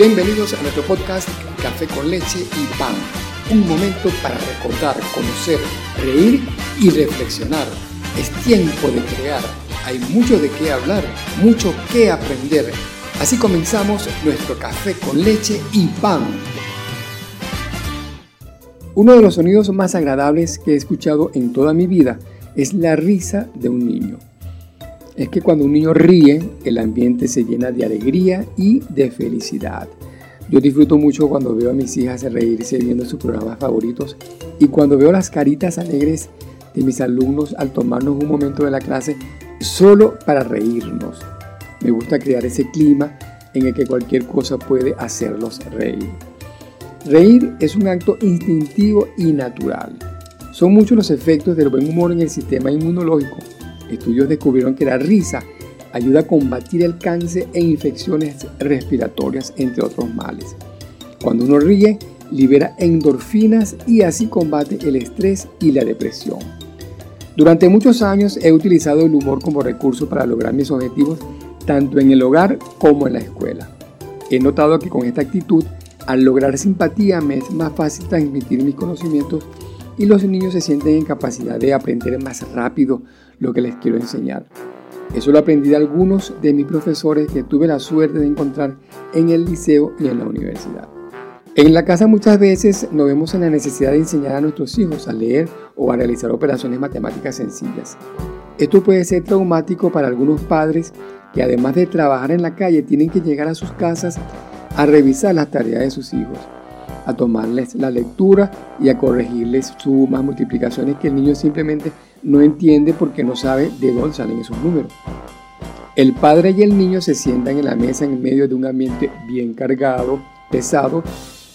Bienvenidos a nuestro podcast Café con leche y pan. Un momento para recordar, conocer, reír y reflexionar. Es tiempo de crear. Hay mucho de qué hablar, mucho que aprender. Así comenzamos nuestro café con leche y pan. Uno de los sonidos más agradables que he escuchado en toda mi vida es la risa de un niño. Es que cuando un niño ríe, el ambiente se llena de alegría y de felicidad. Yo disfruto mucho cuando veo a mis hijas reírse viendo sus programas favoritos y cuando veo las caritas alegres de mis alumnos al tomarnos un momento de la clase solo para reírnos. Me gusta crear ese clima en el que cualquier cosa puede hacerlos reír. Reír es un acto instintivo y natural. Son muchos los efectos del buen humor en el sistema inmunológico. Estudios descubrieron que la risa ayuda a combatir el cáncer e infecciones respiratorias, entre otros males. Cuando uno ríe, libera endorfinas y así combate el estrés y la depresión. Durante muchos años he utilizado el humor como recurso para lograr mis objetivos tanto en el hogar como en la escuela. He notado que con esta actitud, al lograr simpatía me es más fácil transmitir mis conocimientos y los niños se sienten en capacidad de aprender más rápido lo que les quiero enseñar. Eso lo aprendí de algunos de mis profesores que tuve la suerte de encontrar en el liceo y en la universidad. En la casa muchas veces nos vemos en la necesidad de enseñar a nuestros hijos a leer o a realizar operaciones matemáticas sencillas. Esto puede ser traumático para algunos padres que además de trabajar en la calle tienen que llegar a sus casas a revisar las tareas de sus hijos, a tomarles la lectura y a corregirles sumas, multiplicaciones que el niño simplemente no entiende porque no sabe de dónde salen esos números. El padre y el niño se sientan en la mesa en medio de un ambiente bien cargado, pesado,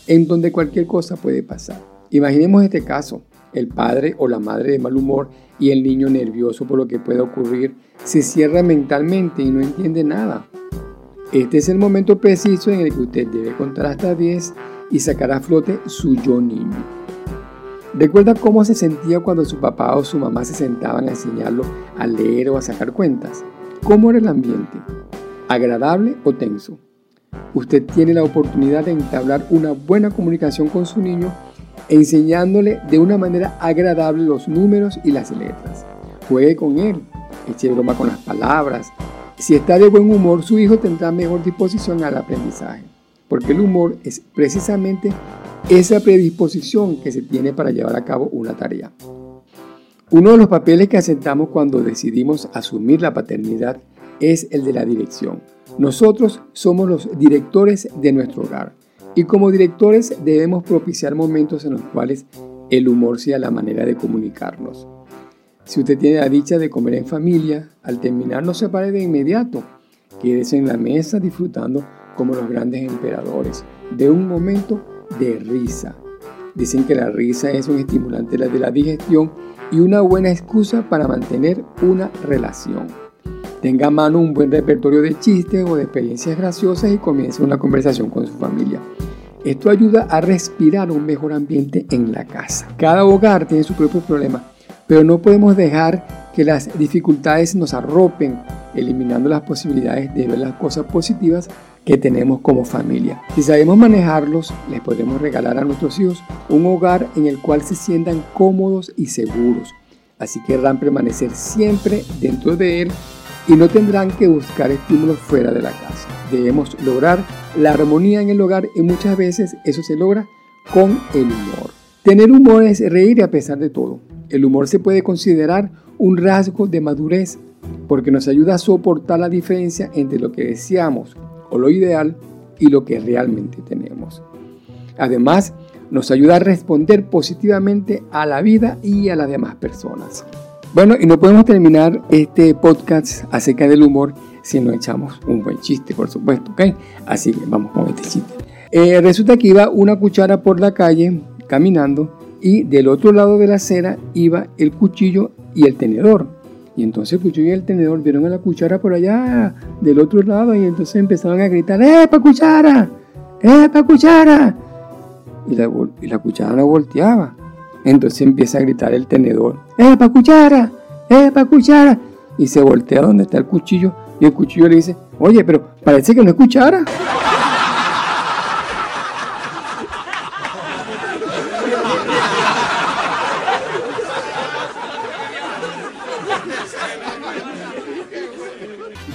en donde cualquier cosa puede pasar. Imaginemos este caso, el padre o la madre de mal humor y el niño nervioso por lo que pueda ocurrir se cierra mentalmente y no entiende nada. Este es el momento preciso en el que usted debe contar hasta 10 y sacar a flote su yo niño. Recuerda cómo se sentía cuando su papá o su mamá se sentaban a enseñarlo a leer o a sacar cuentas. ¿Cómo era el ambiente? ¿Agradable o tenso? Usted tiene la oportunidad de entablar una buena comunicación con su niño enseñándole de una manera agradable los números y las letras. Juegue con él, eche broma con las palabras. Si está de buen humor, su hijo tendrá mejor disposición al aprendizaje, porque el humor es precisamente esa predisposición que se tiene para llevar a cabo una tarea. Uno de los papeles que aceptamos cuando decidimos asumir la paternidad es el de la dirección. Nosotros somos los directores de nuestro hogar y como directores debemos propiciar momentos en los cuales el humor sea la manera de comunicarnos. Si usted tiene la dicha de comer en familia, al terminar no se pare de inmediato. Quédese en la mesa disfrutando como los grandes emperadores de un momento de risa. Dicen que la risa es un estimulante de la digestión y una buena excusa para mantener una relación. Tenga a mano un buen repertorio de chistes o de experiencias graciosas y comience una conversación con su familia. Esto ayuda a respirar un mejor ambiente en la casa. Cada hogar tiene su propio problema, pero no podemos dejar que las dificultades nos arropen, eliminando las posibilidades de ver las cosas positivas que tenemos como familia. Si sabemos manejarlos, les podremos regalar a nuestros hijos un hogar en el cual se sientan cómodos y seguros. Así querrán permanecer siempre dentro de él y no tendrán que buscar estímulos fuera de la casa. Debemos lograr la armonía en el hogar y muchas veces eso se logra con el humor. Tener humor es reír a pesar de todo. El humor se puede considerar un rasgo de madurez porque nos ayuda a soportar la diferencia entre lo que deseamos o lo ideal y lo que realmente tenemos. Además, nos ayuda a responder positivamente a la vida y a las demás personas. Bueno, y no podemos terminar este podcast acerca del humor si no echamos un buen chiste, por supuesto, ¿ok? Así que vamos con este chiste. Eh, resulta que iba una cuchara por la calle caminando y del otro lado de la acera iba el cuchillo y el tenedor. Y entonces el cuchillo y el tenedor vieron a la cuchara por allá del otro lado y entonces empezaron a gritar, ¡Epa cuchara! ¡Epa cuchara! Y la, y la cuchara no volteaba. Entonces empieza a gritar el tenedor, ¡Epa cuchara! ¡Epa cuchara! Y se voltea donde está el cuchillo y el cuchillo le dice, oye, pero parece que no es cuchara.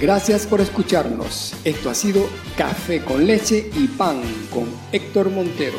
Gracias por escucharnos. Esto ha sido Café con leche y pan con Héctor Montero.